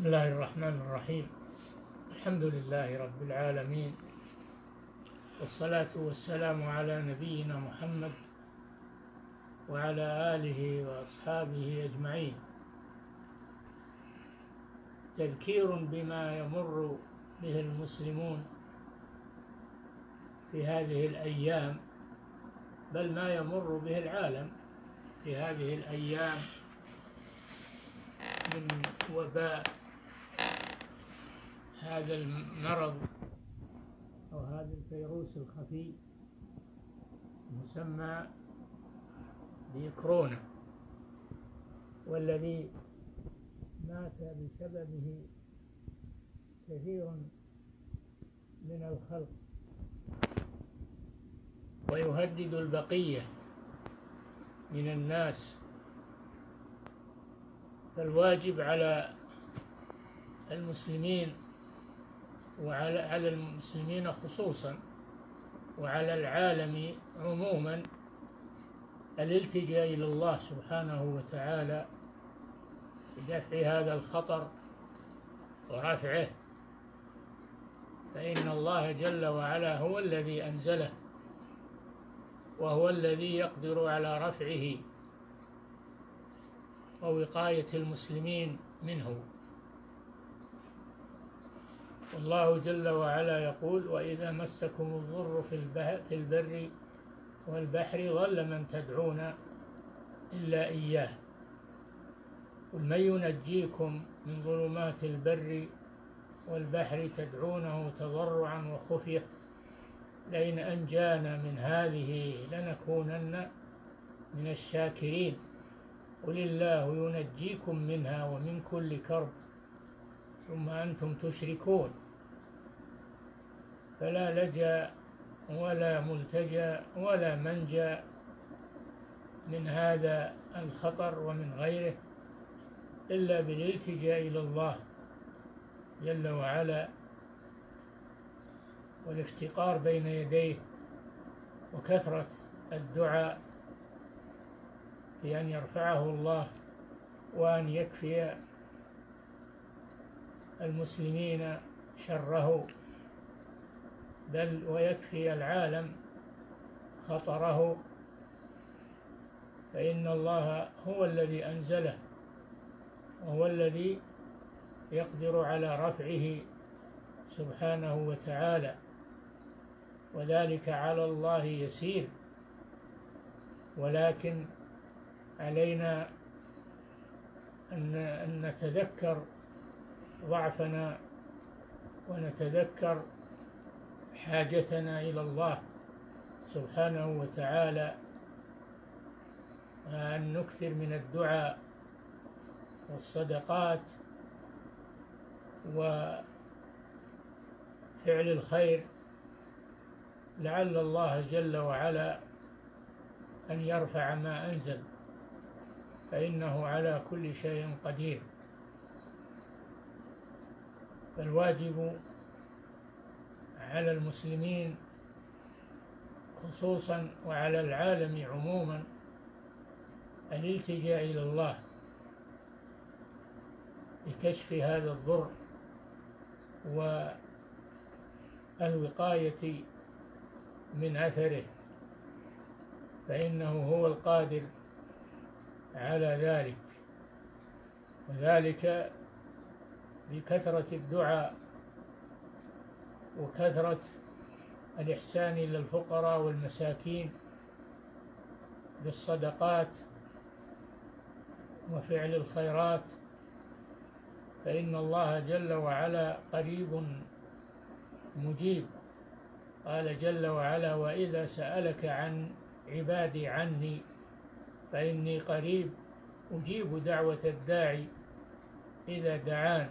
بسم الله الرحمن الرحيم. الحمد لله رب العالمين. والصلاة والسلام على نبينا محمد وعلى آله وأصحابه أجمعين. تذكير بما يمر به المسلمون في هذه الأيام بل ما يمر به العالم في هذه الأيام من وباء هذا المرض. أو هذا الفيروس الخفي مسمى بكورونا والذي مات بسببه كثير من الخلق. ويهدد البقية من الناس. فالواجب على المسلمين وعلى على المسلمين خصوصا وعلى العالم عموما الالتجاء إلى الله سبحانه وتعالى بدفع هذا الخطر ورفعه. فإن الله جل وعلا هو الذي أنزله وهو الذي يقدر على رفعه ووقاية المسلمين منه. والله جل وعلا يقول وإذا مسكم الضر في, في البر والبحر ظل من تدعون إلا إياه. قل من ينجيكم من ظلمات البر والبحر تدعونه تضرعا وخفية؟ لئن أنجانا من هذه لنكونن من الشاكرين. قل الله ينجيكم منها ومن كل كرب. ثم أنتم تشركون. فلا لجأ ولا ملتجأ ولا منجى من هذا الخطر ومن غيره إلا بالالتجاء إلى الله جل وعلا والافتقار بين يديه وكثرة الدعاء بأن يرفعه الله وأن يكفي المسلمين شره بل ويكفي العالم خطره. فإن الله هو الذي أنزله وهو الذي يقدر على رفعه سبحانه وتعالى. وذلك على الله يسير. ولكن علينا أن نتذكر ضعفنا ونتذكر حاجتنا إلى الله سبحانه وتعالى وأن نكثر من الدعاء والصدقات وفعل الخير. لعل الله جل وعلا أن يرفع ما أنزل فإنه على كل شيء قدير. فالواجب على المسلمين خصوصا وعلى العالم عموما الالتجاء إلى الله لكشف هذا الضر والوقاية من أثره فإنه هو القادر على ذلك. وذلك بكثرة الدعاء وكثرة الإحسان إلى الفقراء والمساكين بالصدقات وفعل الخيرات فإن الله جل وعلا قريب مجيب. قال جل وعلا وإذا سألك عن عبادي عني فإني قريب أجيب دعوة الداعي إذا دعان.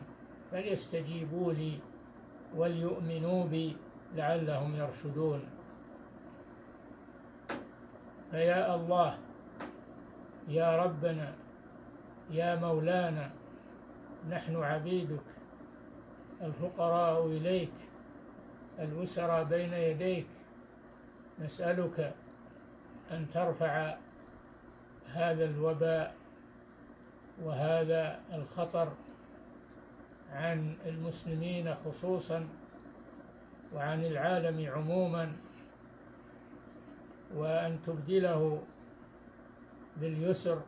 فليستجيبوا لي وليؤمنوا بي لعلهم يرشدون. فيا الله يا ربنا يا مولانا نحن عبيدك الفقراء إليك الأسرى بين يديك نسألك أن ترفع هذا الوباء وهذا الخطر عن المسلمين خصوصا وعن العالم عموما وأن تبدله باليسر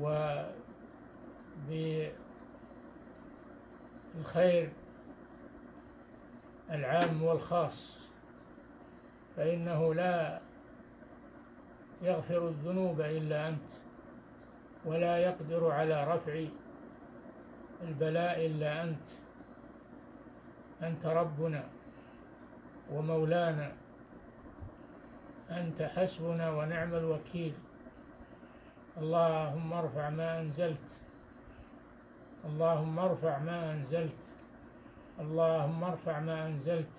وبالخير العام والخاص. فإنه لا يغفر الذنوب إلا أنت ولا يقدر على رفع البلاء إلا أنت. أنت ربنا ومولانا. أنت حسبنا ونعم الوكيل. اللهم ارفع ما أنزلت. اللهم ارفع ما أنزلت. اللهم ارفع ما أنزلت.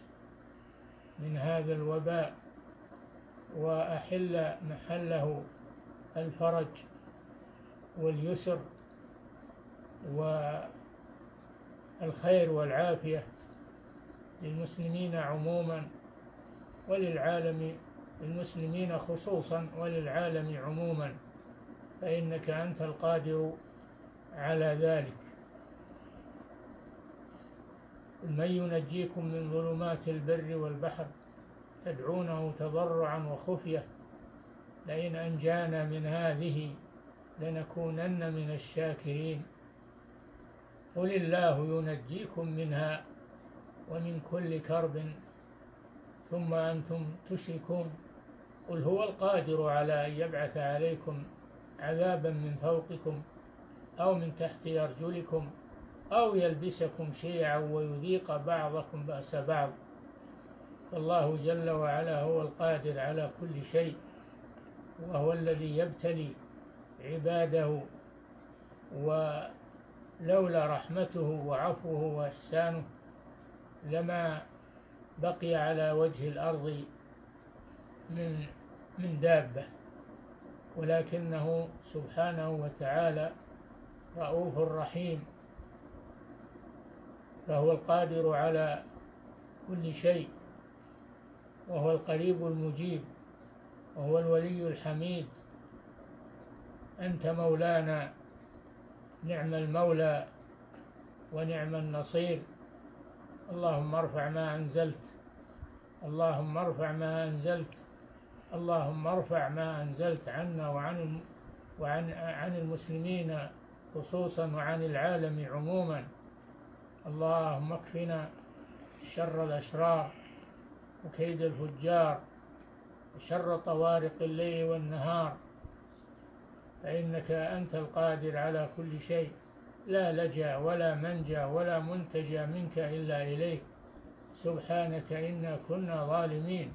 من هذا الوباء وأحل محله الفرج واليسر والخير والعافية للمسلمين عموما وللعالم للمسلمين خصوصا وللعالم عموما فإنك أنت القادر على ذلك. من ينجيكم من ظلمات البر والبحر تدعونه تضرعا وخفية لئن أنجانا من هذه لنكونن من الشاكرين. قل الله ينجيكم منها ومن كل كرب ثم أنتم تشركون قل هو القادر على أن يبعث عليكم عذابا من فوقكم أو من تحت أرجلكم أو يلبسكم شيعا ويذيق بعضكم بأس بعض فالله جل وعلا هو القادر على كل شيء وهو الذي يبتلي عباده ولولا رحمته وعفوه وإحسانه لما بقي على وجه الأرض من من دابة. ولكنه سبحانه وتعالى رؤوف رحيم. فهو القادر على كل شيء. وهو القريب المجيب. وهو الولي الحميد. أنت مولانا نعم المولى ونعم النصير. اللهم ارفع ما أنزلت. اللهم ارفع ما أنزلت. اللهم ارفع ما أنزلت عنا وعن وعن عن المسلمين خصوصا وعن العالم عموما. اللهم اكفنا شر الأشرار وكيد الفجار وشر طوارق الليل والنهار. فإنك أنت القادر على كل شيء. لا لجأ ولا منجأ ولا منتجى منك إلا إليك. سبحانك إنا كنا ظالمين.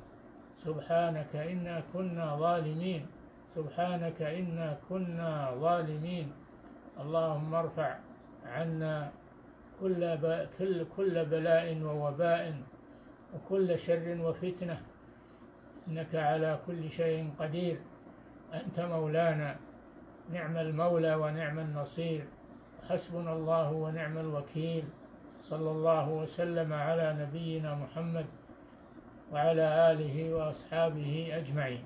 سبحانك إنا كنا ظالمين. سبحانك إنا كنا ظالمين. اللهم ارفع عنا كل كل كل بلاء ووباء وكل شر وفتنة. إنك على كل شيء قدير. أنت مولانا. نعم المولى ونعم النصير. حسبنا الله ونعم الوكيل. صلى الله وسلم على نبينا محمد وعلى آله وأصحابه أجمعين.